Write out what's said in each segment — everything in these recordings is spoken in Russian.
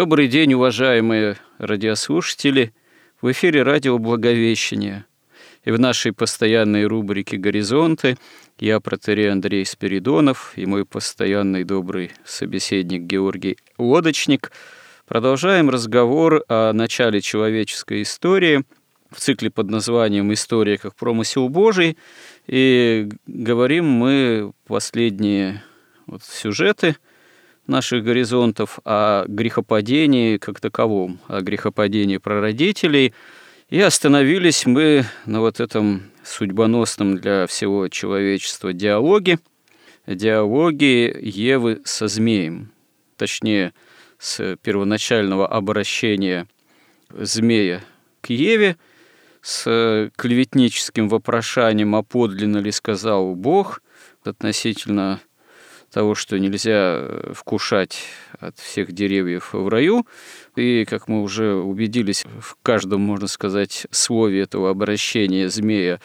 Добрый день, уважаемые радиослушатели! В эфире радио «Благовещение». И в нашей постоянной рубрике «Горизонты» я, протерей Андрей Спиридонов, и мой постоянный добрый собеседник Георгий Лодочник продолжаем разговор о начале человеческой истории в цикле под названием «История как промысел Божий». И говорим мы последние вот сюжеты – наших горизонтов о грехопадении как таковом, о грехопадении прародителей. И остановились мы на вот этом судьбоносном для всего человечества диалоге, диалоге Евы со змеем, точнее, с первоначального обращения змея к Еве, с клеветническим вопрошанием, а подлинно ли сказал Бог относительно того, что нельзя э, вкушать от всех деревьев в раю. И, как мы уже убедились, в каждом, можно сказать, слове этого обращения змея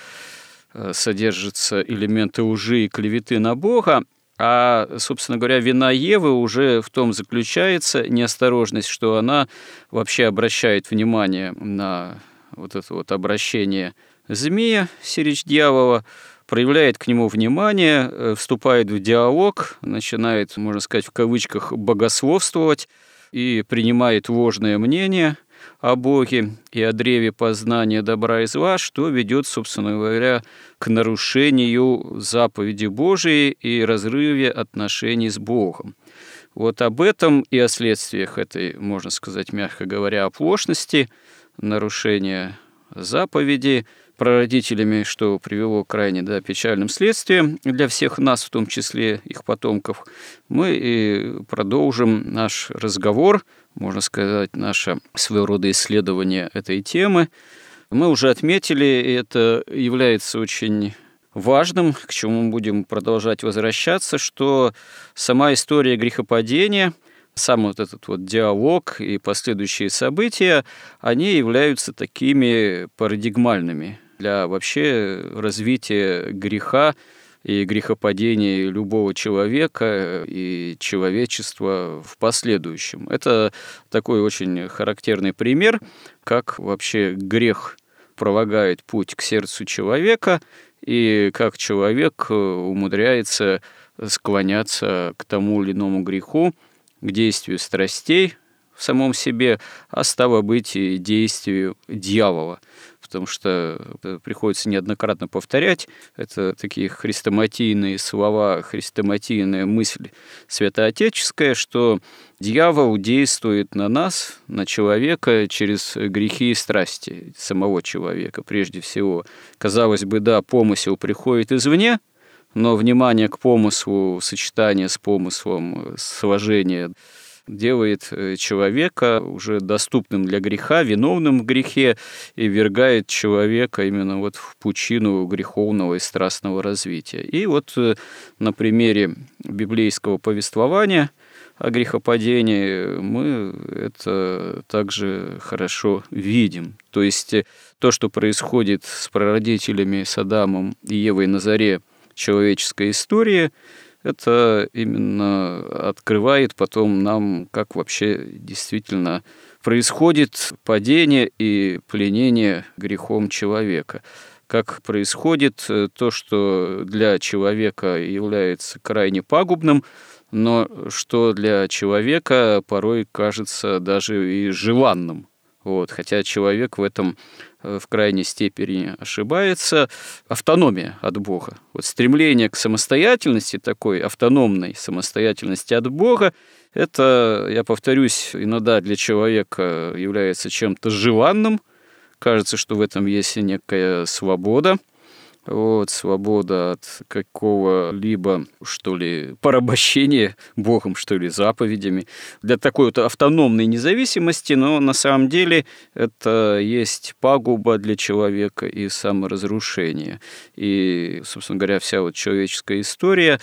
э, содержатся элементы лжи и клеветы на Бога, а, собственно говоря, вина Евы уже в том заключается неосторожность, что она вообще обращает внимание на вот это вот обращение змея, сирич дьявола, проявляет к нему внимание, э, вступает в диалог, начинает, можно сказать, в кавычках богословствовать и принимает ложное мнение о Боге и о древе познания добра и зла, что ведет, собственно говоря, к нарушению заповеди Божией и разрыве отношений с Богом. Вот об этом и о следствиях этой, можно сказать, мягко говоря, оплошности, нарушения заповеди – прародителями, что привело к крайне да, печальным следствием для всех нас, в том числе их потомков, мы и продолжим наш разговор, можно сказать, наше своего рода исследование этой темы. Мы уже отметили, и это является очень важным, к чему мы будем продолжать возвращаться, что сама история грехопадения – сам вот этот вот диалог и последующие события, они являются такими парадигмальными для вообще развития греха и грехопадения любого человека и человечества в последующем. Это такой очень характерный пример, как вообще грех пролагает путь к сердцу человека и как человек умудряется склоняться к тому или иному греху, к действию страстей в самом себе, а стало быть и действию дьявола потому что приходится неоднократно повторять. Это такие хрестоматийные слова, хрестоматийная мысль святоотеческая, что дьявол действует на нас, на человека через грехи и страсти самого человека прежде всего. Казалось бы, да, помысел приходит извне, но внимание к помыслу, сочетание с помыслом, сложение – делает э, человека уже доступным для греха, виновным в грехе, и вергает человека именно вот в пучину греховного и страстного развития. И вот э, на примере библейского повествования о грехопадении мы это также хорошо видим. То есть э, то, что происходит с прародителями Садамом и Евой на заре человеческой истории – это именно открывает потом нам, как вообще действительно происходит падение и пленение грехом человека как происходит э, то, что для человека является крайне пагубным, но что для человека порой кажется даже и желанным. Вот, хотя человек в этом в крайней степени ошибается, автономия от Бога. Вот стремление к самостоятельности, такой автономной самостоятельности от Бога, это, я повторюсь, иногда для человека является чем-то желанным. Кажется, что в этом есть некая свобода – вот, свобода от какого-либо, что ли, порабощения Богом, что ли, заповедями. Для такой вот автономной независимости, но на самом деле это есть пагуба для человека и саморазрушение. И, собственно говоря, вся вот человеческая история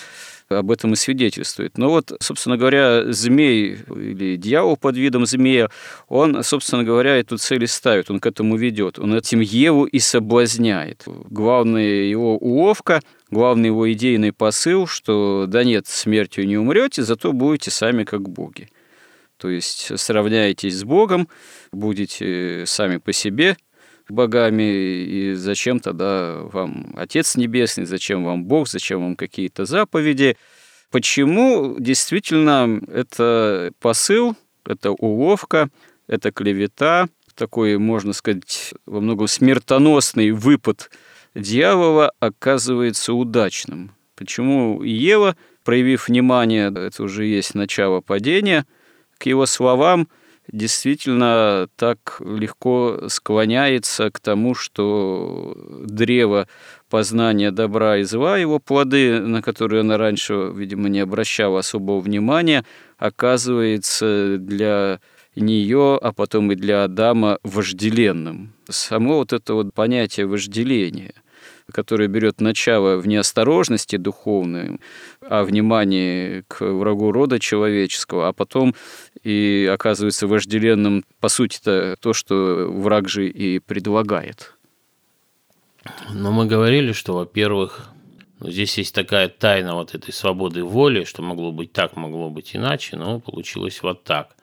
об этом и свидетельствует. Но вот, собственно говоря, змей или дьявол под видом змея, он, собственно говоря, эту цель и ставит, он к этому ведет. Он этим Еву и соблазняет. Главная его уловка, главный его идейный посыл, что да нет, смертью не умрете, зато будете сами как боги. То есть сравняетесь с Богом, будете сами по себе, богами, и зачем тогда вам Отец Небесный, зачем вам Бог, зачем вам какие-то заповеди. Почему действительно это посыл, это уловка, это клевета, такой, можно сказать, во многом смертоносный выпад дьявола оказывается удачным. Почему Ева, проявив внимание, это уже есть начало падения, к его словам – действительно так легко склоняется к тому, что древо познания добра и зла, его плоды, на которые она раньше, видимо, не обращала особого внимания, оказывается для нее, а потом и для Адама вожделенным. Само вот это вот понятие вожделения – которое берет начало в неосторожности духовной, а внимании к врагу рода человеческого, а потом и оказывается вожделенным, по сути-то, то, что враг же и предлагает. Но мы говорили, что, во-первых, ну, здесь есть такая тайна вот этой свободы воли, что могло быть так, могло быть иначе, но получилось вот так.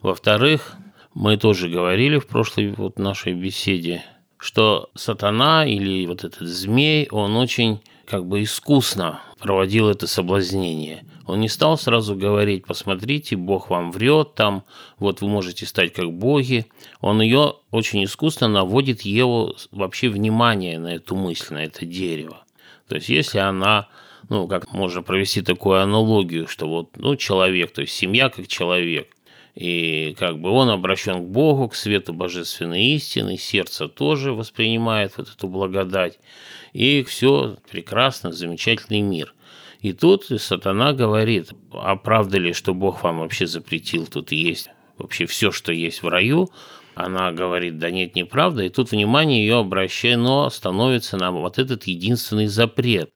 Во-вторых, мы тоже говорили в прошлой вот нашей беседе, что сатана или вот этот змей, он очень как бы искусно проводил это соблазнение. Он не стал сразу говорить, посмотрите, Бог вам врет, там, вот вы можете стать как боги. Он ее очень искусно наводит Еву вообще внимание на эту мысль, на это дерево. То есть если она, ну, как можно провести такую аналогию, что вот, ну, человек, то есть семья как человек, и как бы он обращен к Богу, к свету божественной истины, сердце тоже воспринимает вот эту благодать. И все прекрасно, замечательный мир. И тут сатана говорит, а правда ли, что Бог вам вообще запретил тут есть вообще все, что есть в раю? Она говорит, да нет, неправда. И тут внимание ее обращено становится на вот этот единственный запрет.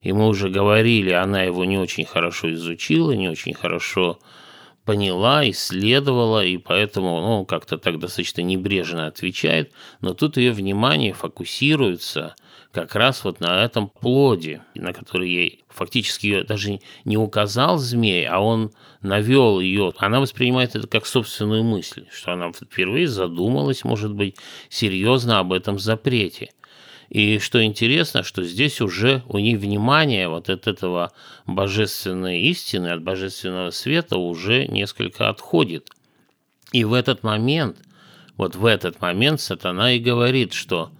И мы уже говорили, она его не очень хорошо изучила, не очень хорошо поняла, исследовала, и поэтому, ну, как-то так достаточно небрежно отвечает, но тут ее внимание фокусируется как раз вот на этом плоде, на который ей фактически ее даже не указал змей, а он навел ее. Она воспринимает это как собственную мысль, что она впервые задумалась, может быть, серьезно об этом запрете. И что интересно, что здесь уже у них внимание вот от этого божественной истины, от божественного света уже несколько отходит. И в этот момент, вот в этот момент сатана и говорит, что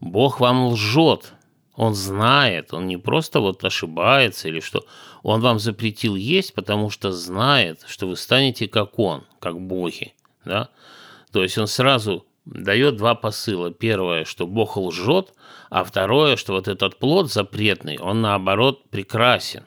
Бог вам лжет, он знает, он не просто вот ошибается или что, он вам запретил есть, потому что знает, что вы станете как он, как боги, да? То есть он сразу дает два посыла. Первое, что Бог лжет, а второе, что вот этот плод запретный, он наоборот прекрасен.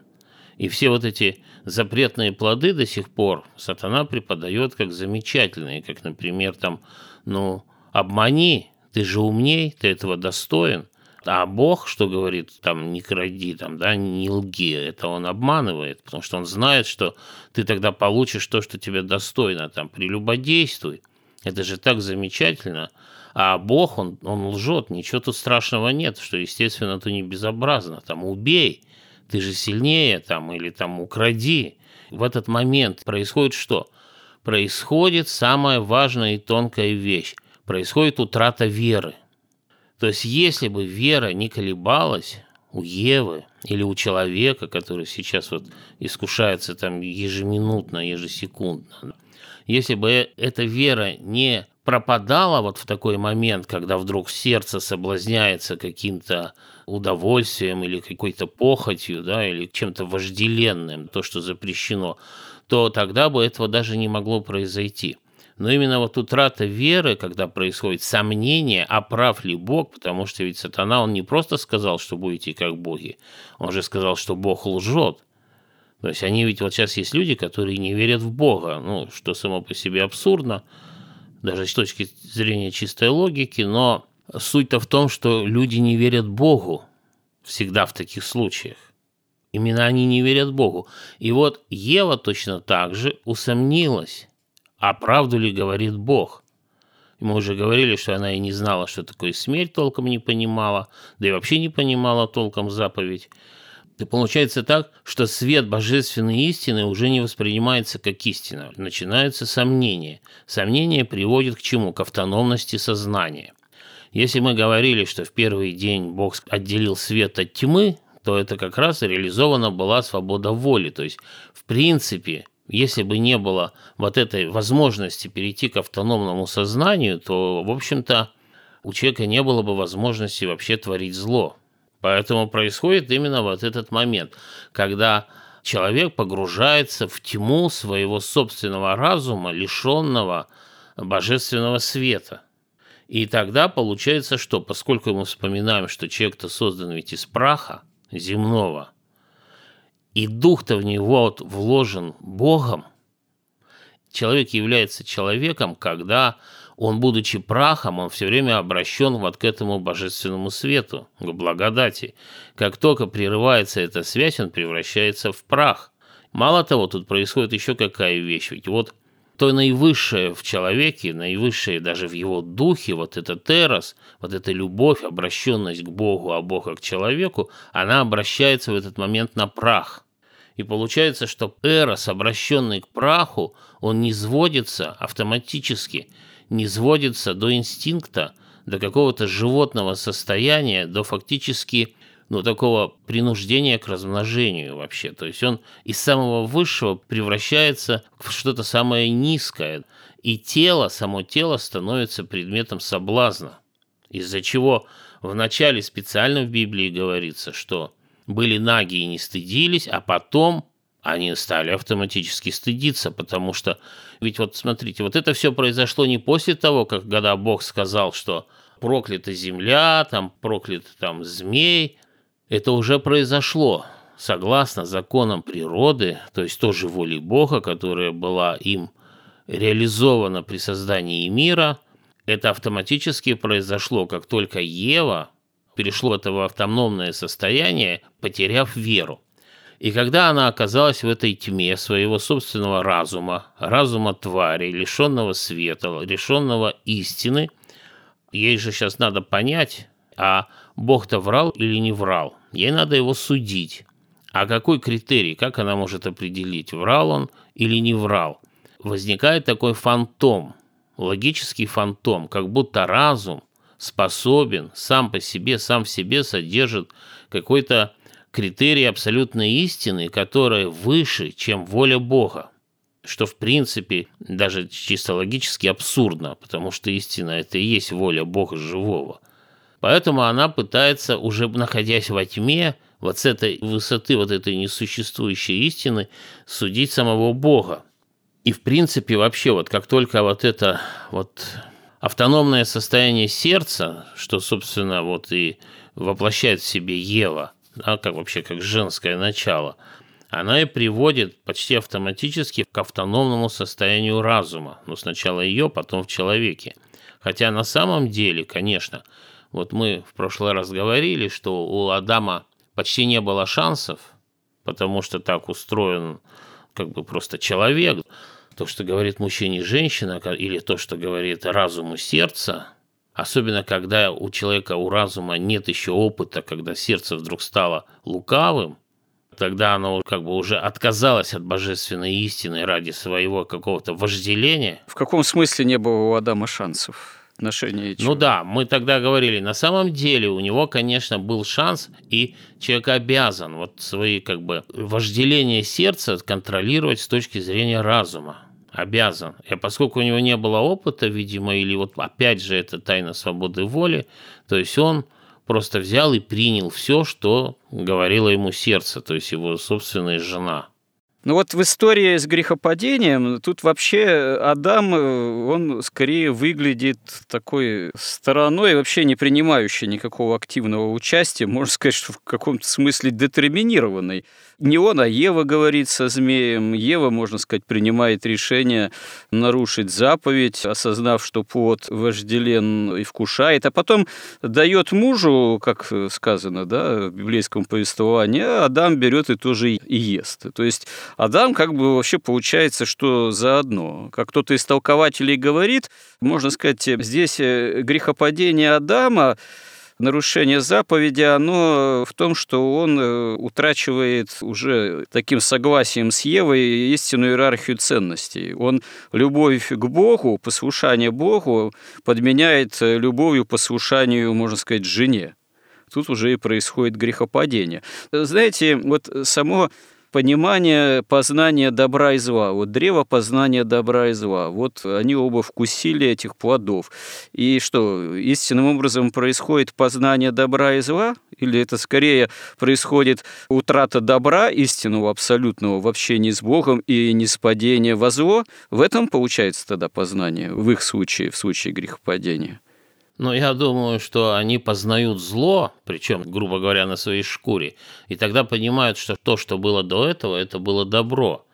И все вот эти запретные плоды до сих пор сатана преподает как замечательные, как, например, там, ну, обмани, ты же умней, ты этого достоин. А Бог, что говорит, там, не кради, там, да, не лги, это он обманывает, потому что он знает, что ты тогда получишь то, что тебе достойно, там, прелюбодействуй. Это же так замечательно. А Бог, он, он лжет, ничего тут страшного нет, что, естественно, то не безобразно. Там убей, ты же сильнее, там, или там укради. В этот момент происходит что? Происходит самая важная и тонкая вещь. Происходит утрата веры. То есть, если бы вера не колебалась у Евы или у человека, который сейчас вот искушается там ежеминутно, ежесекундно, если бы эта вера не пропадало вот в такой момент, когда вдруг сердце соблазняется каким-то удовольствием или какой-то похотью, да, или чем-то вожделенным, то, что запрещено, то тогда бы этого даже не могло произойти. Но именно вот утрата веры, когда происходит сомнение, а прав ли Бог, потому что ведь сатана, он не просто сказал, что будете как боги, он же сказал, что Бог лжет. То есть они ведь вот сейчас есть люди, которые не верят в Бога, ну, что само по себе абсурдно, даже с точки зрения чистой логики, но суть-то в том, что люди не верят Богу всегда в таких случаях. Именно они не верят Богу. И вот Ева точно так же усомнилась, а правду ли говорит Бог. Мы уже говорили, что она и не знала, что такое смерть, толком не понимала, да и вообще не понимала толком заповедь. И получается так, что свет божественной истины уже не воспринимается как истина. Начинаются сомнения. Сомнения приводят к чему? К автономности сознания. Если мы говорили, что в первый день Бог отделил свет от тьмы, то это как раз реализована была свобода воли. То есть, в принципе, если бы не было вот этой возможности перейти к автономному сознанию, то, в общем-то, у человека не было бы возможности вообще творить зло. Поэтому происходит именно вот этот момент, когда человек погружается в тьму своего собственного разума, лишенного божественного света. И тогда получается что? Поскольку мы вспоминаем, что человек-то создан ведь из праха земного, и дух-то в него вот вложен Богом, человек является человеком, когда он, будучи прахом, он все время обращен вот к этому божественному свету, к благодати. Как только прерывается эта связь, он превращается в прах. Мало того, тут происходит еще какая вещь. Ведь вот то наивысшее в человеке, наивысшее даже в его духе, вот этот терос, вот эта любовь, обращенность к Богу, а Бога к человеку, она обращается в этот момент на прах. И получается, что эрос, обращенный к праху, он не сводится автоматически, не сводится до инстинкта, до какого-то животного состояния, до фактически ну, такого принуждения к размножению вообще. То есть он из самого высшего превращается в что-то самое низкое. И тело, само тело становится предметом соблазна. Из-за чего вначале специально в Библии говорится, что были наги и не стыдились, а потом они стали автоматически стыдиться, потому что, ведь вот смотрите, вот это все произошло не после того, как когда Бог сказал, что проклята земля, там проклят там змей, это уже произошло согласно законам природы, то есть тоже воле Бога, которая была им реализована при создании мира, это автоматически произошло, как только Ева перешло в это автономное состояние, потеряв веру. И когда она оказалась в этой тьме своего собственного разума, разума твари, лишенного света, лишенного истины, ей же сейчас надо понять, а Бог-то врал или не врал. Ей надо его судить. А какой критерий, как она может определить, врал он или не врал? Возникает такой фантом, логический фантом, как будто разум способен сам по себе, сам в себе содержит какой-то критерий абсолютной истины, которая выше, чем воля Бога. Что, в принципе, даже чисто логически абсурдно, потому что истина – это и есть воля Бога живого. Поэтому она пытается, уже находясь во тьме, вот с этой высоты, вот этой несуществующей истины, судить самого Бога. И, в принципе, вообще, вот как только вот это вот автономное состояние сердца, что, собственно, вот и воплощает в себе Ева, да, как вообще как женское начало, она и приводит почти автоматически к автономному состоянию разума. Ну, сначала ее, потом в человеке. Хотя на самом деле, конечно, вот мы в прошлый раз говорили, что у Адама почти не было шансов, потому что так устроен как бы просто человек. То, что говорит мужчине женщина, или то, что говорит разуму сердца, Особенно, когда у человека, у разума нет еще опыта, когда сердце вдруг стало лукавым, тогда оно как бы уже отказалось от божественной истины ради своего какого-то вожделения. В каком смысле не было у Адама шансов? Отношения ну да, мы тогда говорили, на самом деле у него, конечно, был шанс, и человек обязан вот свои как бы вожделения сердца контролировать с точки зрения разума обязан. И поскольку у него не было опыта, видимо, или вот опять же это тайна свободы воли, то есть он просто взял и принял все, что говорило ему сердце, то есть его собственная жена. Ну вот в истории с грехопадением тут вообще Адам, э, он скорее выглядит такой стороной, вообще не принимающей никакого активного участия, можно сказать, что в каком-то смысле детерминированной. Не он, а Ева говорит со змеем. Ева, можно сказать, принимает решение нарушить заповедь, осознав, что плод вожделен и вкушает, а потом дает мужу, как сказано да, в библейском повествовании, а Адам берет и тоже и ест. То есть Адам как бы вообще получается, что заодно. Как кто-то из толкователей говорит, можно сказать, здесь э, грехопадение Адама нарушение заповеди, оно в том, что он э, утрачивает уже таким согласием с Евой истинную иерархию ценностей. Он любовь к Богу, послушание Богу подменяет э, любовью, послушанию, можно сказать, жене тут уже и происходит грехопадение. Знаете, вот само понимание познания добра и зла. Вот древо познания добра и зла. Вот они оба вкусили этих плодов. И что, истинным образом происходит познание добра и зла? Или это скорее происходит утрата добра истинного, абсолютного в общении с Богом и неспадение во зло? В этом получается тогда познание, в их случае, в случае грехопадения. Но я думаю, что они познают зло, причем, грубо говоря, на своей шкуре, и тогда понимают, что то, что было до этого, это было добро.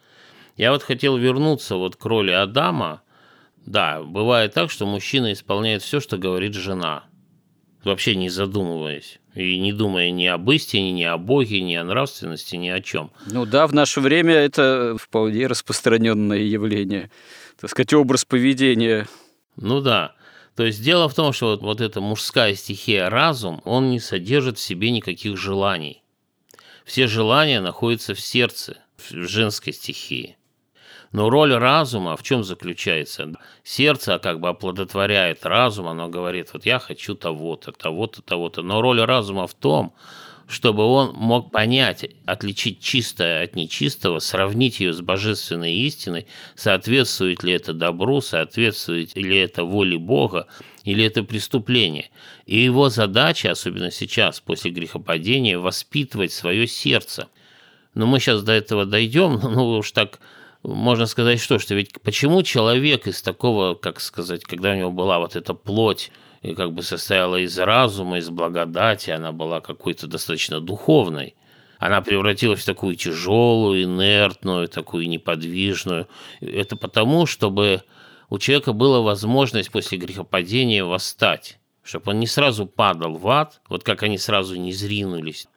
Я вот хотел вернуться вот к роли Адама. Да, бывает так, что мужчина исполняет все, что говорит жена, вообще не задумываясь. И не думая ни об истине, ни о Боге, ни о нравственности, ни о чем. Ну да, в наше время это вполне распространенное явление. Так сказать, образ поведения. Ну да. То есть дело в том, что вот, вот эта мужская стихия разум, он не содержит в себе никаких желаний. Все желания находятся в сердце, в женской стихии. Но роль разума в чем заключается? Сердце как бы оплодотворяет разум, оно говорит, вот я хочу того-то, того-то, того-то. Но роль разума в том, чтобы он мог понять, отличить чистое от нечистого, сравнить ее с божественной истиной, соответствует ли это добру, соответствует ли это воле Бога, или это преступление. И его задача, особенно сейчас, после грехопадения, воспитывать свое сердце. Но мы сейчас до этого дойдем, ну уж так можно сказать, что, что ведь почему человек из такого, как сказать, когда у него была вот эта плоть, и как бы состояла из разума, из благодати, она была какой-то достаточно духовной. Она превратилась в такую тяжелую, инертную, такую неподвижную. Это потому, чтобы у человека была возможность после грехопадения восстать, чтобы он не сразу падал в ад, вот как они сразу не зринулись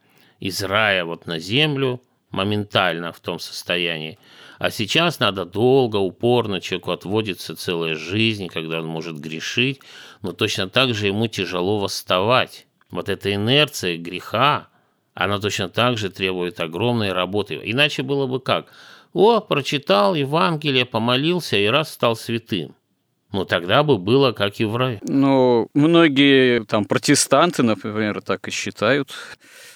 из рая вот на землю, моментально в том состоянии, а сейчас надо долго, упорно, человеку отводится целая жизнь, когда он может грешить, но точно так же ему тяжело восставать. Вот эта инерция греха, она точно так же требует огромной работы. Иначе было бы как? О, прочитал Евангелие, помолился и раз стал святым. Ну, тогда бы было как и в раю. Ну, многие там протестанты, например, так и считают.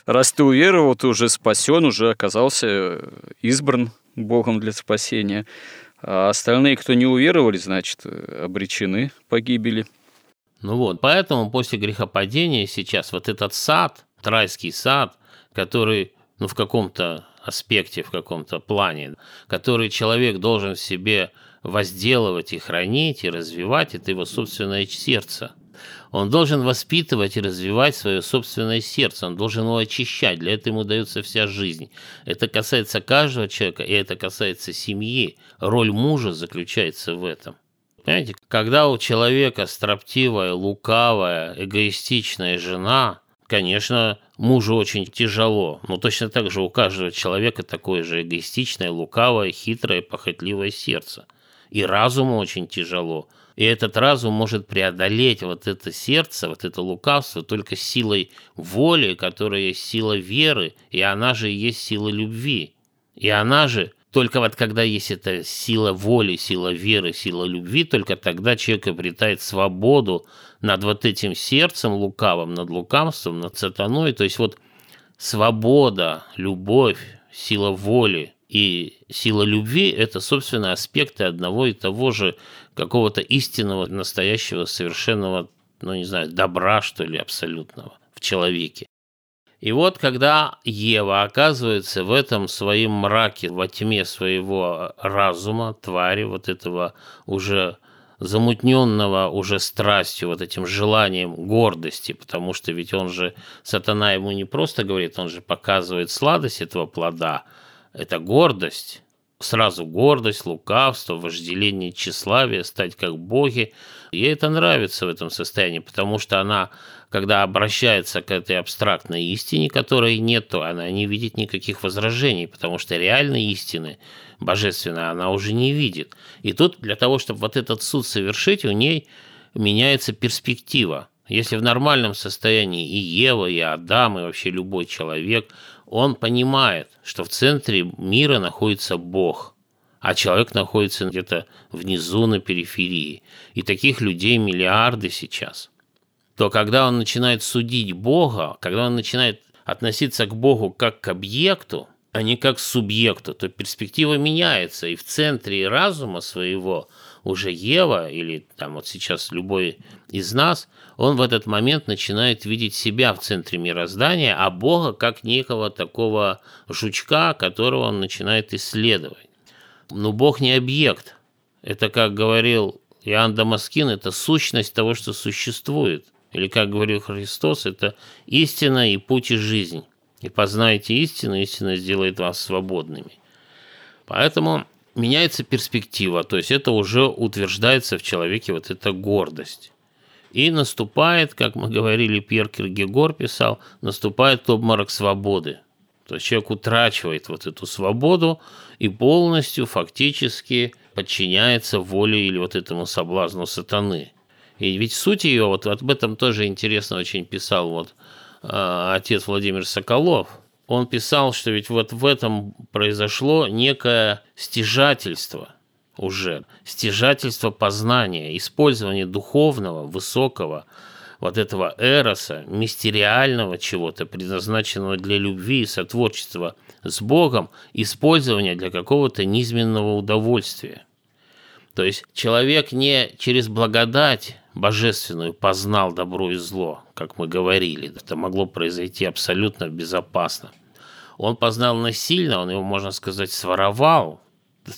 Раз ты уверовал, ты уже спасен, уже оказался избран Богом для спасения. А остальные, кто не уверовали, значит, обречены погибели. Ну вот, поэтому после грехопадения сейчас вот этот сад, райский сад, который, ну, в каком-то аспекте, в каком-то плане, который человек должен в себе возделывать и хранить, и развивать, это его собственное сердце – он должен воспитывать и развивать свое собственное сердце, он должен его очищать, для этого ему дается вся жизнь. Это касается каждого человека, и это касается семьи. Роль мужа заключается в этом. Понимаете, когда у человека строптивая, лукавая, эгоистичная жена, конечно, мужу очень тяжело, но точно так же у каждого человека такое же эгоистичное, лукавое, хитрое, похотливое сердце. И разуму очень тяжело, и этот разум может преодолеть вот это сердце, вот это лукавство только силой воли, которая есть сила веры, и она же есть сила любви. И она же только вот когда есть эта сила воли, сила веры, сила любви, только тогда человек обретает свободу над вот этим сердцем лукавым, над лукавством, над сатаной. То есть вот свобода, любовь, сила воли, и сила любви – это, собственно, аспекты одного и того же какого-то истинного, настоящего, совершенного, ну, не знаю, добра, что ли, абсолютного в человеке. И вот когда Ева оказывается в этом своем мраке, во тьме своего разума, твари, вот этого уже замутненного уже страстью, вот этим желанием гордости, потому что ведь он же, сатана ему не просто говорит, он же показывает сладость этого плода, это гордость, сразу гордость, лукавство, вожделение, тщеславие, стать как боги. Ей это нравится в этом состоянии, потому что она, когда обращается к этой абстрактной истине, которой нет, то она не видит никаких возражений, потому что реальной истины, божественной, она уже не видит. И тут для того, чтобы вот этот суд совершить, у ней меняется перспектива. Если в нормальном состоянии и Ева, и Адам, и вообще любой человек, он понимает, что в центре мира находится Бог, а человек находится где-то внизу на периферии. И таких людей миллиарды сейчас. То когда он начинает судить Бога, когда он начинает относиться к Богу как к объекту, а не как к субъекту, то перспектива меняется, и в центре разума своего уже Ева или там вот сейчас любой из нас, он в этот момент начинает видеть себя в центре мироздания, а Бога как некого такого жучка, которого он начинает исследовать. Но Бог не объект. Это, как говорил Иоанн Дамаскин, это сущность того, что существует. Или, как говорил Христос, это истина и путь и жизнь. И познаете истину, истина сделает вас свободными. Поэтому меняется перспектива, то есть это уже утверждается в человеке вот эта гордость. И наступает, как мы говорили, Пьер Киргегор писал, наступает обморок свободы. То есть человек утрачивает вот эту свободу и полностью фактически подчиняется воле или вот этому соблазну сатаны. И ведь суть ее, вот об этом тоже интересно очень писал вот э, отец Владимир Соколов – он писал, что ведь вот в этом произошло некое стяжательство уже, стяжательство познания, использование духовного, высокого, вот этого эроса, мистериального чего-то, предназначенного для любви и сотворчества с Богом, использование для какого-то низменного удовольствия. То есть человек не через благодать божественную познал добро и зло, как мы говорили. Это могло произойти абсолютно безопасно. Он познал насильно, он его, можно сказать, своровал,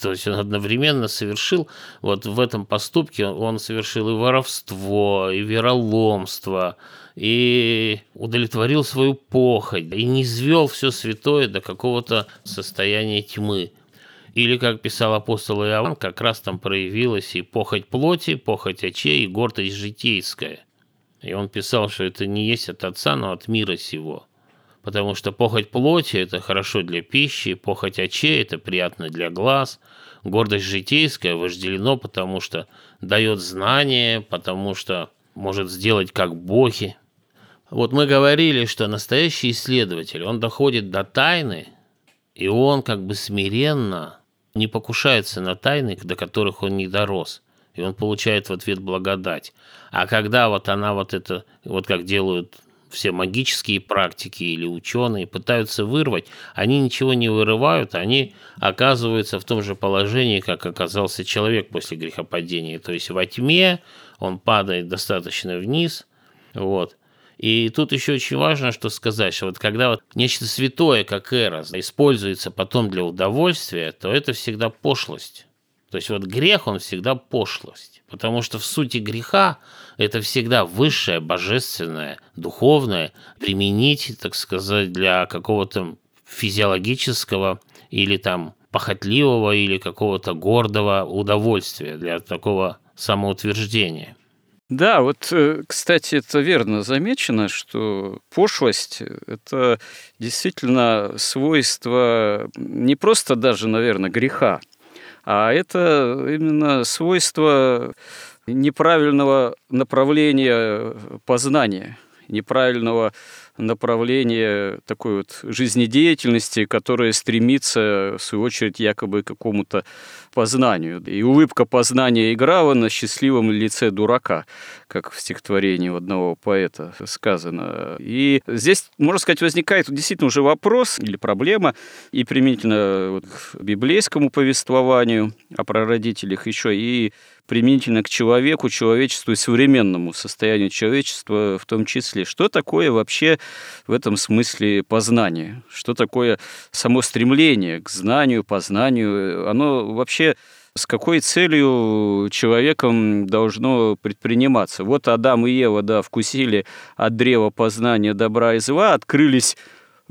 то есть он одновременно совершил, вот в этом поступке он совершил и воровство, и вероломство, и удовлетворил свою похоть, и не извел все святое до какого-то состояния тьмы. Или, как писал апостол Иоанн, как раз там проявилась и похоть плоти, похоть очей, и гордость житейская. И он писал, что это не есть от Отца, но от мира сего. Потому что похоть плоти – это хорошо для пищи, похоть очей – это приятно для глаз, гордость житейская вожделено, потому что дает знание, потому что может сделать как боги. Вот мы говорили, что настоящий исследователь, он доходит до тайны, и он как бы смиренно не покушается на тайны, до которых он не дорос. И он получает в ответ благодать. А когда вот она вот это, вот как делают все магические практики или ученые пытаются вырвать, они ничего не вырывают, они оказываются в том же положении, как оказался человек после грехопадения. То есть во тьме он падает достаточно вниз, вот, и тут еще очень важно, что сказать, что вот когда вот нечто святое, как эрос, используется потом для удовольствия, то это всегда пошлость. То есть вот грех, он всегда пошлость. Потому что в сути греха это всегда высшее, божественное, духовное, применить, так сказать, для какого-то физиологического или там похотливого или какого-то гордого удовольствия, для такого самоутверждения. Да, вот, э, кстати, это верно замечено, что пошлость – это действительно свойство не просто даже, наверное, греха, а это именно свойство неправильного направления познания, неправильного направление такой вот жизнедеятельности, которое стремится, в свою очередь, якобы к какому-то познанию. И улыбка познания играла на счастливом лице дурака, как в стихотворении одного поэта сказано. И здесь, можно сказать, возникает действительно уже вопрос или проблема, и применительно вот к библейскому повествованию о прародителях еще, и применительно к человеку, человечеству и современному состоянию человечества в том числе. Что такое вообще в этом смысле познание? Что такое само стремление к знанию, познанию? Оно вообще с какой целью человеком должно предприниматься. Вот Адам и Ева, да, вкусили от древа познания добра и зла, открылись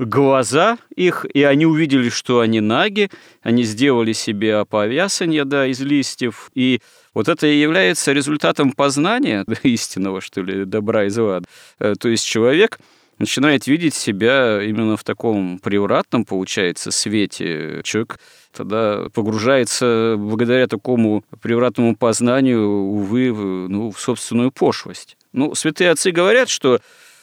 глаза их, и они увидели, что они наги, они сделали себе оповясание, да, из листьев, и вот это и является результатом познания истинного, что ли, добра и зла. Э, то есть человек начинает видеть себя именно в таком превратном, получается, свете. Человек тогда погружается благодаря такому превратному познанию, увы, ну, в собственную пошлость. Ну, святые отцы говорят, что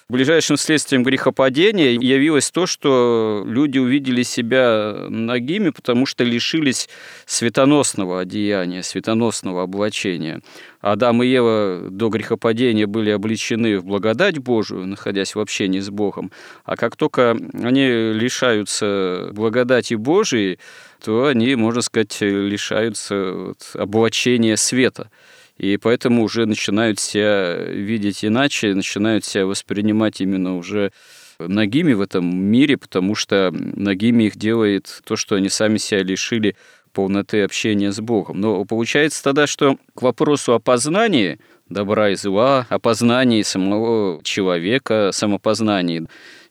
Ближайшим следствием грехопадения явилось то, что люди увидели себя нагими, потому что лишились светоносного одеяния, светоносного облачения. Адам и Ева до грехопадения были обличены в благодать Божию, находясь в общении с Богом. А как только они лишаются благодати Божией, то они, можно сказать, лишаются вот, облачения света – и поэтому уже начинают себя видеть иначе, начинают себя воспринимать именно уже ногими в этом мире, потому что ногими их делает то, что они сами себя лишили полноты общения с Богом. Но получается тогда, что к вопросу о познании добра и зла, о познании самого человека, самопознании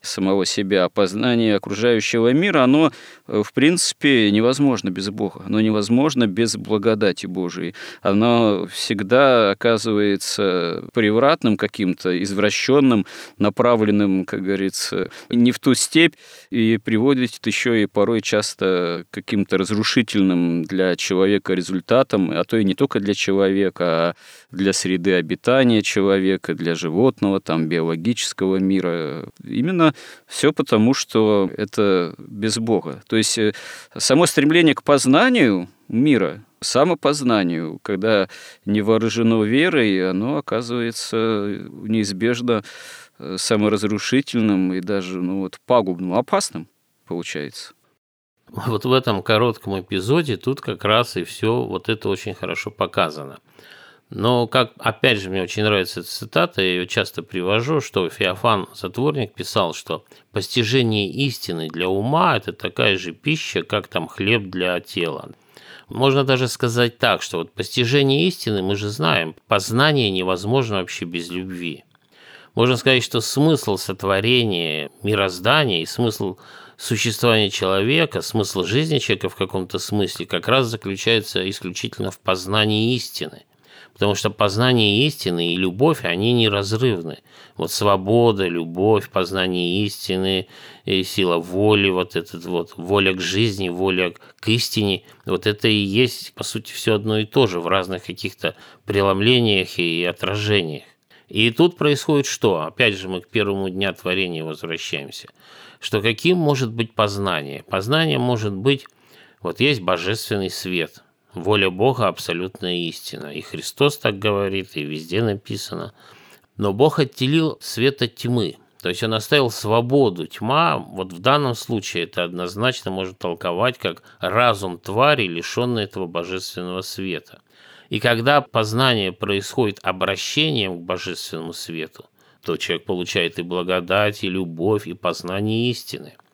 самого себя, познание окружающего мира, оно, э, в принципе, невозможно без Бога. Оно невозможно без благодати Божией. Оно всегда оказывается превратным каким-то, извращенным, направленным, как говорится, не в ту степь, и приводит еще и порой часто каким-то разрушительным для человека результатом, а то и не только для человека, а для среды обитания человека, для животного, там, биологического мира. Именно все потому, что это без Бога. То есть э, само стремление к познанию мира, самопознанию, когда не вооружено верой, оно оказывается неизбежно э, саморазрушительным и даже ну, вот, пагубным, опасным получается. Вот в этом коротком эпизоде тут как раз и все вот это очень хорошо показано. Но, как, опять же, мне очень нравится эта цитата, я ее часто привожу, что Феофан Затворник писал, что постижение истины для ума – это такая же пища, как там хлеб для тела. Можно даже сказать так, что вот постижение истины, мы же знаем, познание невозможно вообще без любви. Можно сказать, что смысл сотворения мироздания и смысл существования человека, смысл жизни человека в каком-то смысле как раз заключается исключительно в познании истины – Потому что познание истины и любовь, они неразрывны. Вот свобода, любовь, познание истины, и сила воли, вот этот вот воля к жизни, воля к истине, вот это и есть, по сути, все одно и то же в разных каких-то преломлениях и отражениях. И тут происходит что? Опять же, мы к первому дня творения возвращаемся. Что каким может быть познание? Познание может быть, вот есть божественный свет – Воля Бога – абсолютная истина. И Христос так говорит, и везде написано. Но Бог отделил свет от тьмы. То есть он оставил свободу. Тьма, вот в данном случае это однозначно можно толковать как разум твари, лишенный этого божественного света. И когда познание происходит обращением к божественному свету, то человек получает и благодать, и любовь, и познание истины –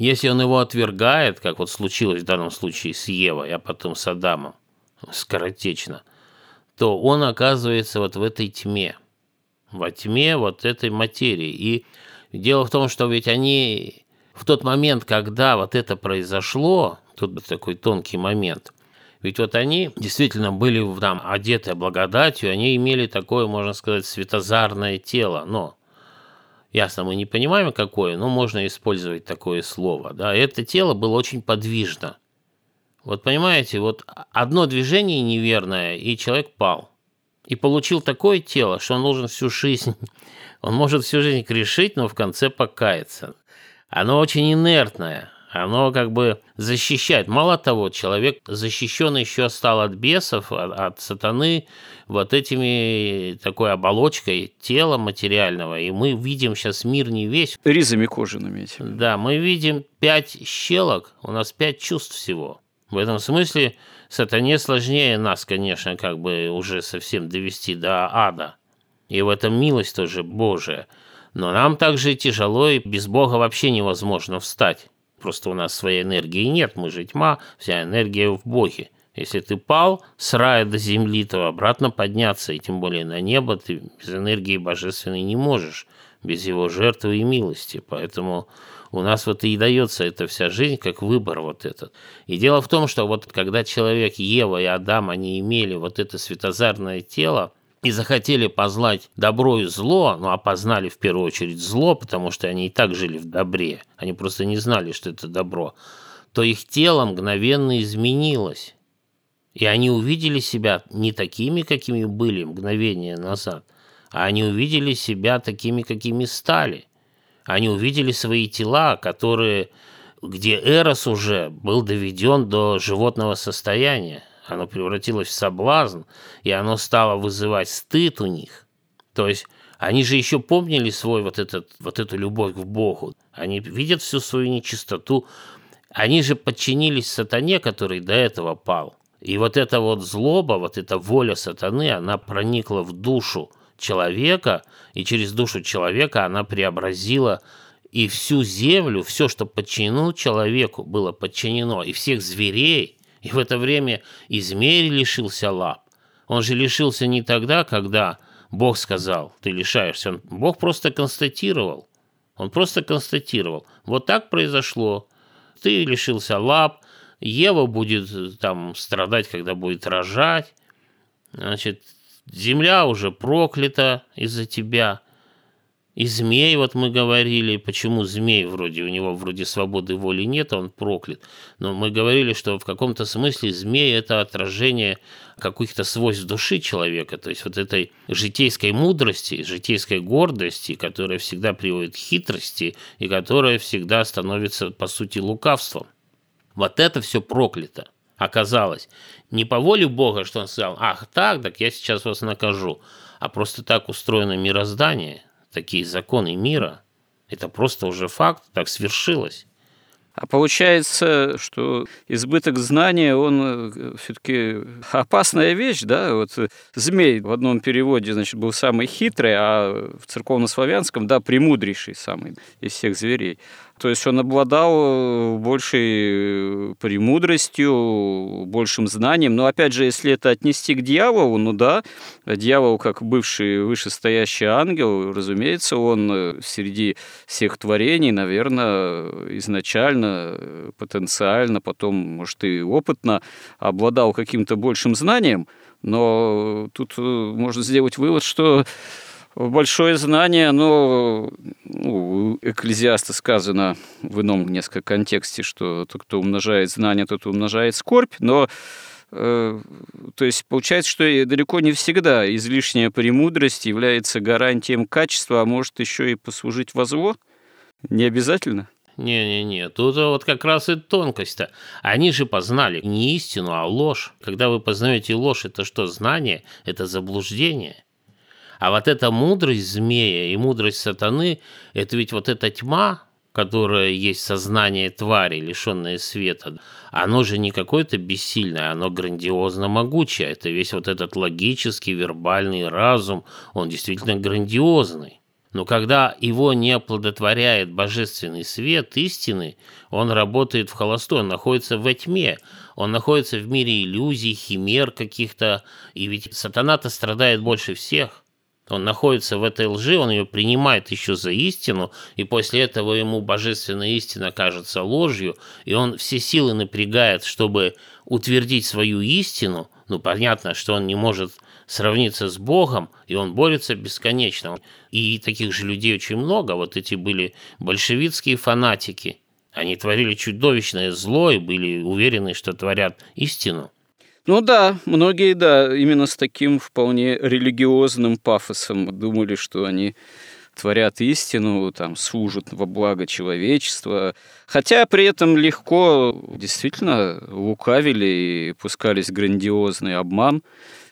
если он его отвергает, как вот случилось в данном случае с Евой, а потом с Адамом, скоротечно, то он оказывается вот в этой тьме, во тьме вот этой материи. И дело в том, что ведь они в тот момент, когда вот это произошло, тут такой тонкий момент, ведь вот они действительно были там одеты благодатью, они имели такое, можно сказать, светозарное тело, но Ясно, мы не понимаем, какое, но можно использовать такое слово. Да? Это тело было очень подвижно. Вот понимаете, вот одно движение неверное, и человек пал. и получил такое тело, что он должен всю жизнь, он может всю жизнь грешить, но в конце покаяться. Оно очень инертное, оно как бы защищает. Мало того, человек защищен еще стал от бесов, от, от сатаны, вот этими такой оболочкой тела материального. И мы видим сейчас мир не весь. Ризами кожаными. Этими. Да, мы видим пять щелок, у нас пять чувств всего. В этом смысле сатане сложнее нас, конечно, как бы уже совсем довести до ада. И в этом милость тоже Божия. Но нам также тяжело, и без Бога вообще невозможно встать. Просто у нас своей энергии нет, мы же тьма, вся энергия в Боге. Если ты пал с рая до земли, то обратно подняться, и тем более на небо, ты без энергии божественной не можешь, без его жертвы и милости. Поэтому у нас вот и дается эта вся жизнь, как выбор вот этот. И дело в том, что вот когда человек, Ева и Адам, они имели вот это светозарное тело, и захотели познать добро и зло, ну, опознали в первую очередь зло, потому что они и так жили в добре, они просто не знали, что это добро, то их тело мгновенно изменилось. И они увидели себя не такими, какими были мгновение назад, а они увидели себя такими, какими стали. Они увидели свои тела, которые, где Эрос уже был доведен до животного состояния оно превратилось в соблазн, и оно стало вызывать стыд у них. То есть они же еще помнили свой вот, этот, вот эту любовь к Богу. Они видят всю свою нечистоту. Они же подчинились сатане, который до этого пал. И вот эта вот злоба, вот эта воля сатаны, она проникла в душу человека, и через душу человека она преобразила и всю землю, все, что подчинено человеку, было подчинено, и всех зверей, и в это время и змей лишился лап. Он же лишился не тогда, когда Бог сказал, ты лишаешься. Он, Бог просто констатировал. Он просто констатировал. Вот так произошло. Ты лишился лап. Ева будет э, там страдать, когда будет рожать. Значит, земля уже проклята из-за тебя. И змей, вот мы говорили, почему змей вроде, у него вроде свободы воли нет, а он проклят. Но мы говорили, что в каком-то смысле змей – это отражение каких-то свойств души человека, то есть вот этой житейской мудрости, житейской гордости, которая всегда приводит к хитрости и которая всегда становится, по сути, лукавством. Вот это все проклято оказалось. Не по воле Бога, что он сказал, ах так, так я сейчас вас накажу, а просто так устроено мироздание – такие законы мира. Это просто уже факт, так свершилось. А получается, что избыток знания, он э, все-таки опасная вещь, да? Вот змей в одном переводе, значит, был самый хитрый, а в церковнославянском, да, премудрейший самый из всех зверей. То есть он обладал э, большей премудростью, большим знанием. Но опять же, если это отнести к дьяволу, ну да, дьявол, как бывший вышестоящий ангел, разумеется, он э, среди всех творений, наверное, изначально, э, потенциально, потом, может, и опытно обладал каким-то большим знанием. Но тут можно сделать вывод, что большое знание, но ну, экклезиаста сказано в ином несколько контексте, что тот, кто умножает знание, тот умножает скорбь, но э, то есть получается, что далеко не всегда излишняя премудрость является гарантием качества, а может еще и послужить во зло? Не обязательно? Не-не-не, тут вот как раз и тонкость-то. Они же познали не истину, а ложь. Когда вы познаете ложь, это что, знание? Это заблуждение. А вот эта мудрость змея и мудрость сатаны, это ведь вот эта тьма, которая есть сознание твари, лишенное света, оно же не какое-то бессильное, оно грандиозно могучее. Это весь вот этот логический, вербальный разум, он действительно грандиозный. Но когда его не оплодотворяет божественный свет истины, он работает в холостой, он находится во тьме, он находится в мире иллюзий, химер каких-то, и ведь сатана-то страдает больше всех – он находится в этой лжи, он ее принимает еще за истину, и после этого ему божественная истина кажется ложью, и он все силы напрягает, чтобы утвердить свою истину. Ну, понятно, что он не может сравниться с Богом, и он борется бесконечно. И таких же людей очень много. Вот эти были большевистские фанатики. Они творили чудовищное зло и были уверены, что творят истину. Ну да, многие, да, именно с таким вполне религиозным пафосом думали, что они творят истину, там, служат во благо человечества. Хотя при этом легко действительно лукавили и пускались в грандиозный обман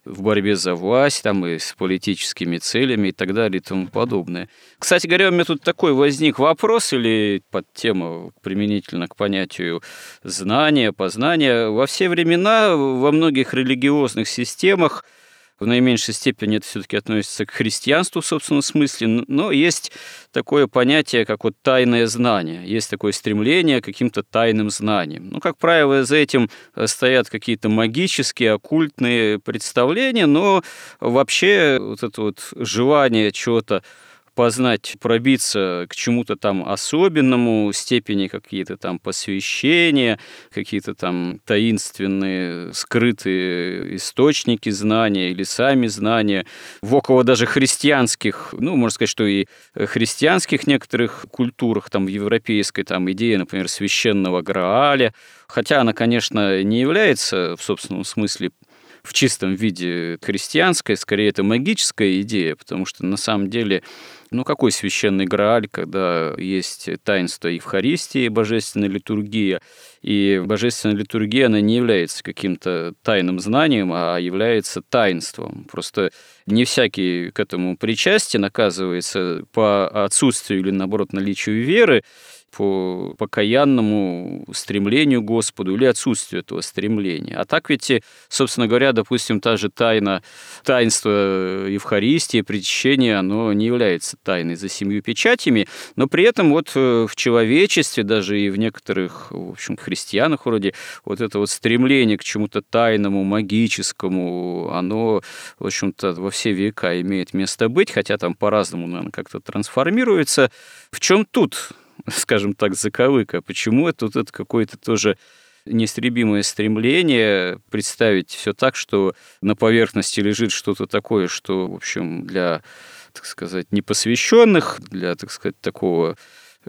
в борьбе за власть, там и с политическими целями и так далее и тому подобное. Кстати говоря, у меня тут такой возник вопрос или под тему применительно к понятию знания, познания. Во все времена во многих религиозных системах в наименьшей степени это все-таки относится к христианству в собственном смысле, но есть такое понятие, как вот тайное знание, есть такое стремление к каким-то тайным знаниям. Ну, как правило, за этим стоят какие-то магические, оккультные представления, но вообще вот это вот желание чего-то познать, пробиться к чему-то там особенному, степени какие-то там посвящения, какие-то там таинственные, скрытые источники знания или сами знания. В около даже христианских, ну, можно сказать, что и христианских некоторых культурах, там, в европейской, там, идея, например, священного Грааля, хотя она, конечно, не является в собственном смысле в чистом виде христианская, скорее это магическая идея, потому что на самом деле ну, какой священный Грааль, когда есть таинство Евхаристии, божественная литургия, и божественная литургия, она не является каким-то тайным знанием, а является таинством. Просто не всякий к этому причастен оказывается по отсутствию или, наоборот, наличию веры, по покаянному стремлению Господу или отсутствию этого стремления. А так ведь, собственно говоря, допустим, та же тайна, таинство Евхаристии, причащения, оно не является тайной за семью печатями, но при этом вот э, в человечестве, даже и в некоторых, в общем, христианах вроде, вот это вот стремление к чему-то тайному, магическому, оно, в общем-то, во все века имеет место быть, хотя там по-разному, наверное, как-то трансформируется. В чем тут скажем так, заковыка. Почему это вот это какое-то тоже неистребимое стремление представить все так, что на поверхности лежит что-то такое, что, в общем, для, так сказать, непосвященных, для, так сказать, такого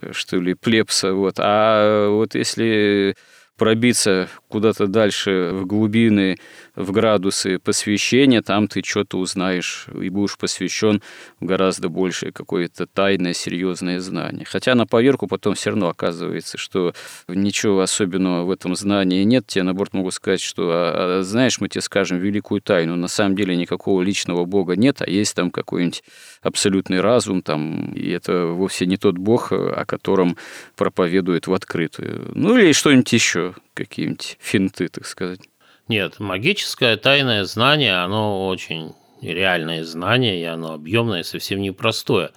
э, что ли, плепса, вот. А вот если пробиться куда-то дальше в глубины, в градусы посвящения, там ты что-то узнаешь и будешь посвящен в гораздо больше какое-то тайное, серьезное знание. Хотя на поверку потом все равно оказывается, что ничего особенного в этом знании нет. Тебе, наоборот, могу сказать, что, а, а, знаешь, мы тебе скажем великую тайну. На самом деле никакого личного Бога нет, а есть там какой-нибудь абсолютный разум, там, и это вовсе не тот Бог, о котором проповедует в открытую. Ну или что-нибудь еще какие-нибудь финты, так сказать. Нет, магическое тайное знание, оно очень реальное знание, и оно объемное, совсем непростое.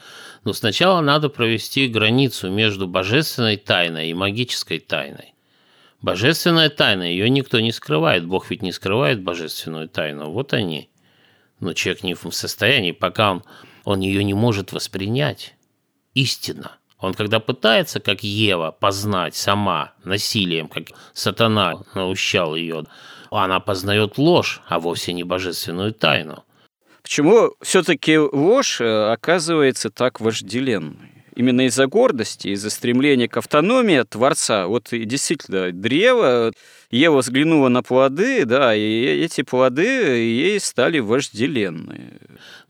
Но сначала надо провести границу между божественной тайной и магической тайной. Божественная тайна, ее никто не скрывает. Бог ведь не скрывает божественную тайну. Вот они. Но человек не в состоянии, пока он, он ее не может воспринять. Истина. Он когда пытается, как Ева, познать сама насилием, как сатана наущал ее, она познает ложь, а вовсе не божественную тайну. Почему все-таки ложь э, оказывается так вожделенной? Именно из-за гордости, из-за стремления к автономии Творца. Вот действительно, древо, Ева взглянула на плоды, да, и эти плоды ей стали вожделенные.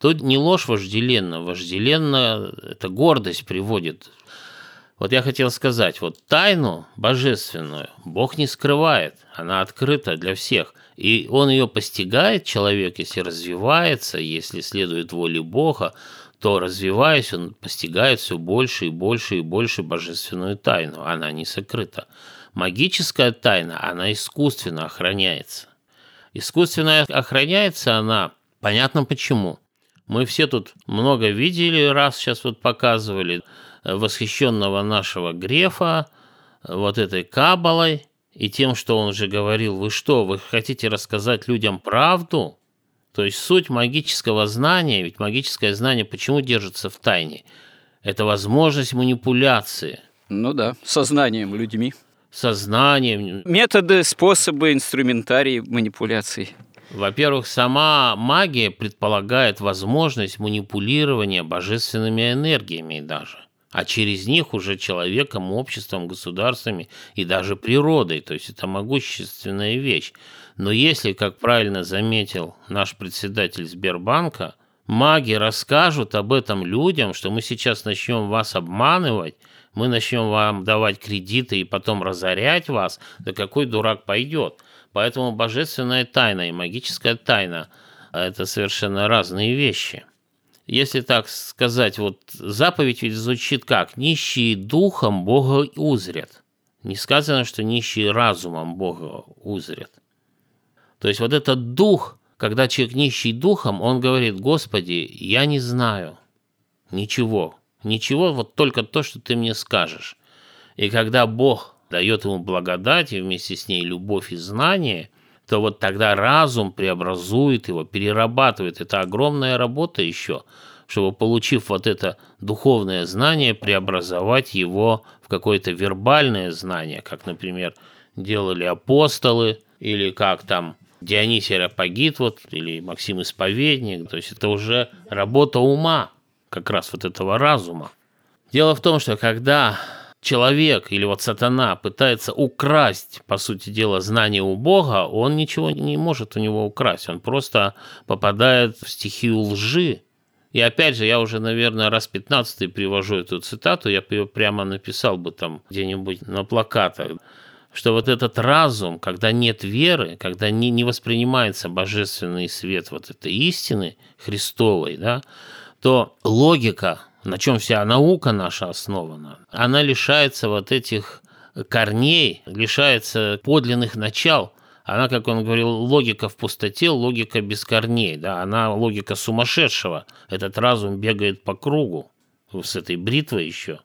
Тут не ложь вожделенна, вожделенна – это гордость приводит вот я хотел сказать, вот тайну божественную Бог не скрывает, она открыта для всех. И он ее постигает, человек, если развивается, если следует воле Бога, то, развиваясь, он постигает все больше и больше и больше божественную тайну. Она не сокрыта. Магическая тайна, она искусственно охраняется. Искусственно охраняется она, понятно почему. Мы все тут много видели, раз сейчас вот показывали – восхищенного нашего Грефа вот этой кабалой и тем, что он же говорил, вы что, вы хотите рассказать людям правду? То есть суть магического знания, ведь магическое знание почему держится в тайне? Это возможность манипуляции. Ну да, сознанием людьми. Сознанием. Методы, способы, инструментарии манипуляций. Во-первых, сама магия предполагает возможность манипулирования божественными энергиями даже а через них уже человеком, обществом, государствами и даже природой. То есть это могущественная вещь. Но если, как правильно заметил наш председатель Сбербанка, маги расскажут об этом людям, что мы сейчас начнем вас обманывать, мы начнем вам давать кредиты и потом разорять вас, да какой дурак пойдет? Поэтому божественная тайна и магическая тайна – это совершенно разные вещи. Если так сказать, вот заповедь ведь звучит как «нищие духом Бога узрят». Не сказано, что нищие разумом Бога узрят. То есть вот этот дух, когда человек нищий духом, он говорит, Господи, я не знаю ничего, ничего, вот только то, что ты мне скажешь. И когда Бог дает ему благодать и вместе с ней любовь и знание, то вот тогда разум преобразует его, перерабатывает. Это огромная работа еще, чтобы, получив вот это духовное знание, преобразовать его в какое-то вербальное знание, как, например, делали апостолы, или как там Дионисий Рапагит, вот, или Максим Исповедник. То есть это уже работа ума, как раз вот этого разума. Дело в том, что когда человек или вот сатана пытается украсть, по сути дела, знание у Бога, он ничего не может у него украсть. Он просто попадает в стихию лжи. И опять же, я уже, наверное, раз 15 привожу эту цитату, я ее прямо написал бы там где-нибудь на плакатах, что вот этот разум, когда нет веры, когда не, не воспринимается божественный свет вот этой истины Христовой, да, то логика на чем вся наука наша основана, она лишается вот этих корней, лишается подлинных начал. Она, как он говорил, логика в пустоте, логика без корней. Да? Она логика сумасшедшего. Этот разум бегает по кругу с этой бритвой еще.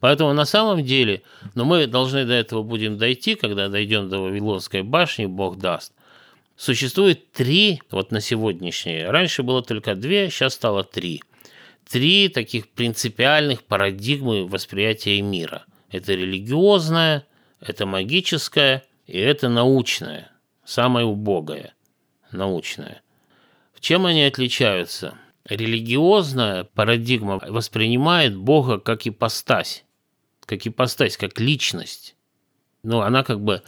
Поэтому на самом деле, но мы должны до этого будем дойти, когда дойдем до Вавилонской башни, Бог даст. Существует три, вот на сегодняшнее. Раньше было только две, сейчас стало три – три таких принципиальных парадигмы восприятия мира. Это религиозное, это магическое и это научное, самое убогое, научное. Чем они отличаются? Религиозная парадигма воспринимает Бога как ипостась, как ипостась, как личность. Ну, она как бы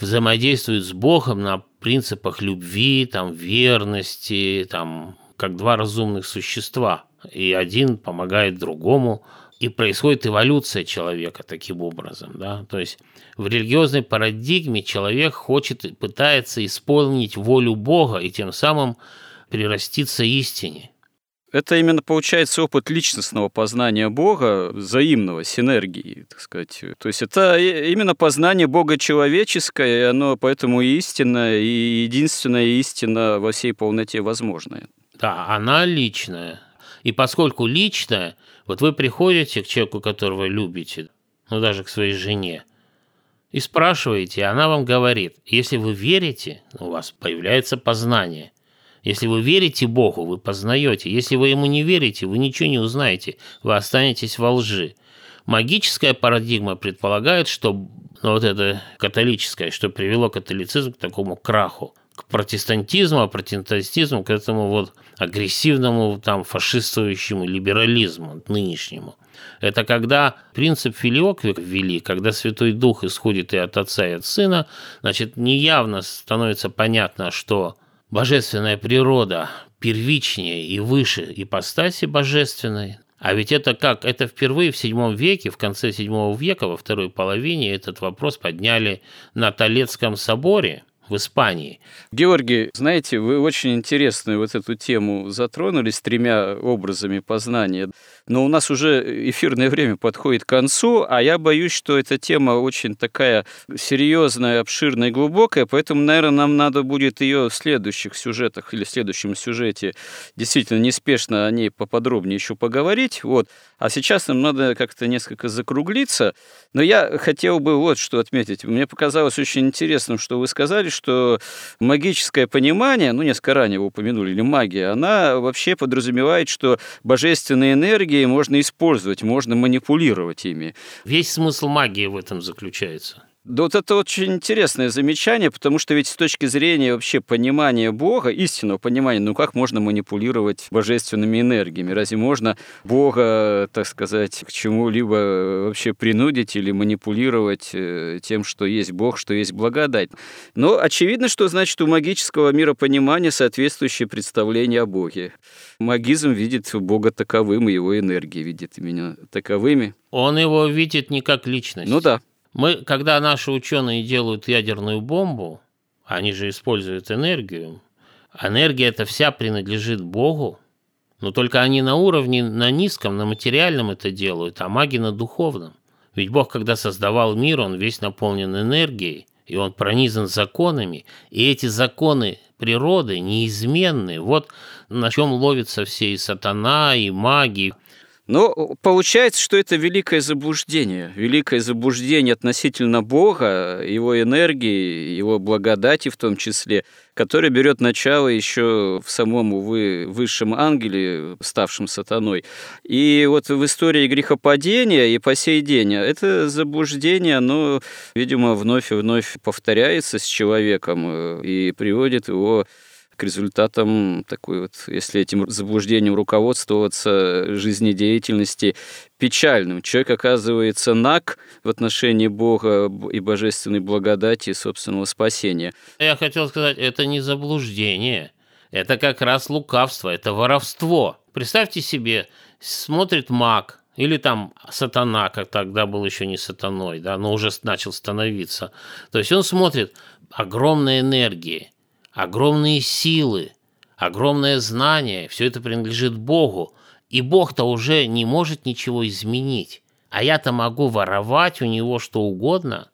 взаимодействует с Богом на принципах любви, там, верности, там, как два разумных существа – и один помогает другому, и происходит эволюция человека таким образом. Да? То есть в религиозной парадигме человек хочет, пытается исполнить волю Бога и тем самым прираститься истине. Это именно получается опыт личностного познания Бога, взаимного, синергии, так сказать. То есть это именно познание Бога человеческое, и оно поэтому истинное, и единственная истина во всей полноте возможная. Да, она личная. И поскольку личное, вот вы приходите к человеку, которого любите, ну даже к своей жене, и спрашиваете, и она вам говорит, если вы верите, у вас появляется познание. Если вы верите Богу, вы познаете. Если вы ему не верите, вы ничего не узнаете, вы останетесь во лжи. Магическая парадигма предполагает, что ну, вот это католическое, что привело католицизм к такому краху – к протестантизму, а протестантизм к этому вот агрессивному там фашистующему либерализму нынешнему. Это когда принцип филиоквик ввели, когда Святой Дух исходит и от Отца, и от Сына, значит, неявно становится понятно, что божественная природа первичнее и выше ипостаси божественной, а ведь это как? Это впервые в VII веке, в конце VII века, во второй половине этот вопрос подняли на Толецком соборе – в Испании. Георгий, знаете, вы очень интересную вот эту тему затронули с тремя образами познания. Но у нас уже эфирное время подходит к концу, а я боюсь, что эта тема очень такая серьезная, обширная и глубокая, поэтому, наверное, нам надо будет ее в следующих сюжетах или в следующем сюжете действительно неспешно о ней поподробнее еще поговорить. Вот. А сейчас нам надо как-то несколько закруглиться. Но я хотел бы вот что отметить. Мне показалось очень интересным, что вы сказали, что магическое понимание, ну, несколько ранее вы упомянули, или магия, она вообще подразумевает, что божественные энергии можно использовать, можно манипулировать ими. Весь смысл магии в этом заключается. Да вот это очень интересное замечание, потому что ведь с точки зрения вообще понимания Бога, истинного понимания, ну как можно манипулировать божественными энергиями? Разве можно Бога, так сказать, к чему-либо вообще принудить или манипулировать э, тем, что есть Бог, что есть благодать? Но очевидно, что значит у магического миропонимания соответствующее представление о Боге. Магизм видит Бога таковым, и его энергии видит именно таковыми. Он его видит не как личность. Ну да. Мы, когда наши ученые делают ядерную бомбу, они же используют энергию, энергия эта вся принадлежит Богу, но только они на уровне, на низком, на материальном это делают, а маги на духовном. Ведь Бог, когда создавал мир, он весь наполнен энергией, и он пронизан законами, и эти законы природы неизменны. Вот на чем ловятся все и сатана, и маги, но получается, что это великое заблуждение. Великое заблуждение относительно Бога, его энергии, его благодати в том числе, которое берет начало еще в самом, увы, высшем ангеле, ставшем сатаной. И вот в истории грехопадения и по сей день это заблуждение, оно, видимо, вновь и вновь повторяется с человеком э, и приводит его к результатам такой вот, если этим заблуждением руководствоваться жизнедеятельности печальным. Человек оказывается наг в отношении Бога и божественной благодати и собственного спасения. Я хотел сказать, это не заблуждение, это как раз лукавство, это воровство. Представьте себе, смотрит маг, или там сатана, как тогда был еще не сатаной, да, но уже начал становиться. То есть он смотрит огромные энергии, огромные силы, огромное знание, все это принадлежит Богу, и Бог-то уже не может ничего изменить, а я-то могу воровать у него что угодно.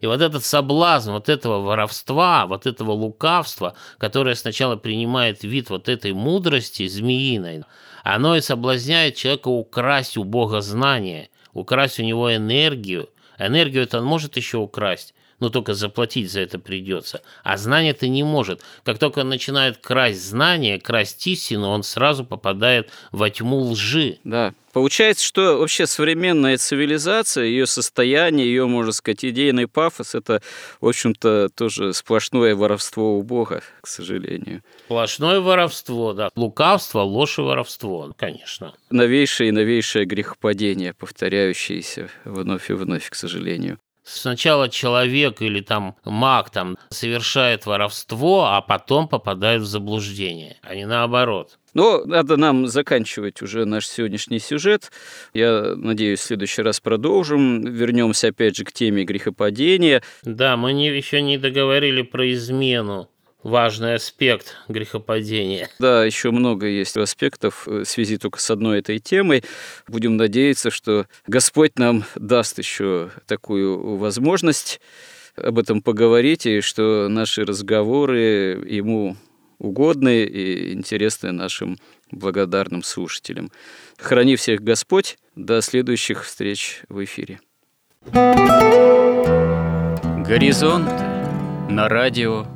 И вот этот соблазн вот этого воровства, вот этого лукавства, которое сначала принимает вид вот этой мудрости змеиной, оно и соблазняет человека украсть у Бога знание, украсть у него энергию. Энергию это он может еще украсть, но только заплатить за это придется. А знание-то не может. Как только он начинает красть знания, красть истину, он сразу попадает во тьму лжи. Да. Получается, что вообще современная цивилизация, ее состояние, ее, можно сказать, идейный пафос, это, в общем-то, тоже сплошное воровство у Бога, к сожалению. Сплошное воровство, да. Лукавство, ложь и воровство, конечно. Новейшее и новейшее грехопадение, повторяющееся вновь и вновь, к сожалению сначала человек или там маг там совершает воровство, а потом попадает в заблуждение, а не наоборот. Но надо нам заканчивать уже наш сегодняшний сюжет. Я надеюсь, в следующий раз продолжим. Вернемся опять же к теме грехопадения. Да, мы не, еще не договорили про измену важный аспект грехопадения. Да, еще много есть аспектов в связи только с одной этой темой. Будем надеяться, что Господь нам даст еще такую возможность об этом поговорить, и что наши разговоры ему угодны и интересны нашим благодарным слушателям. Храни всех Господь. До следующих встреч в эфире. Горизонт на радио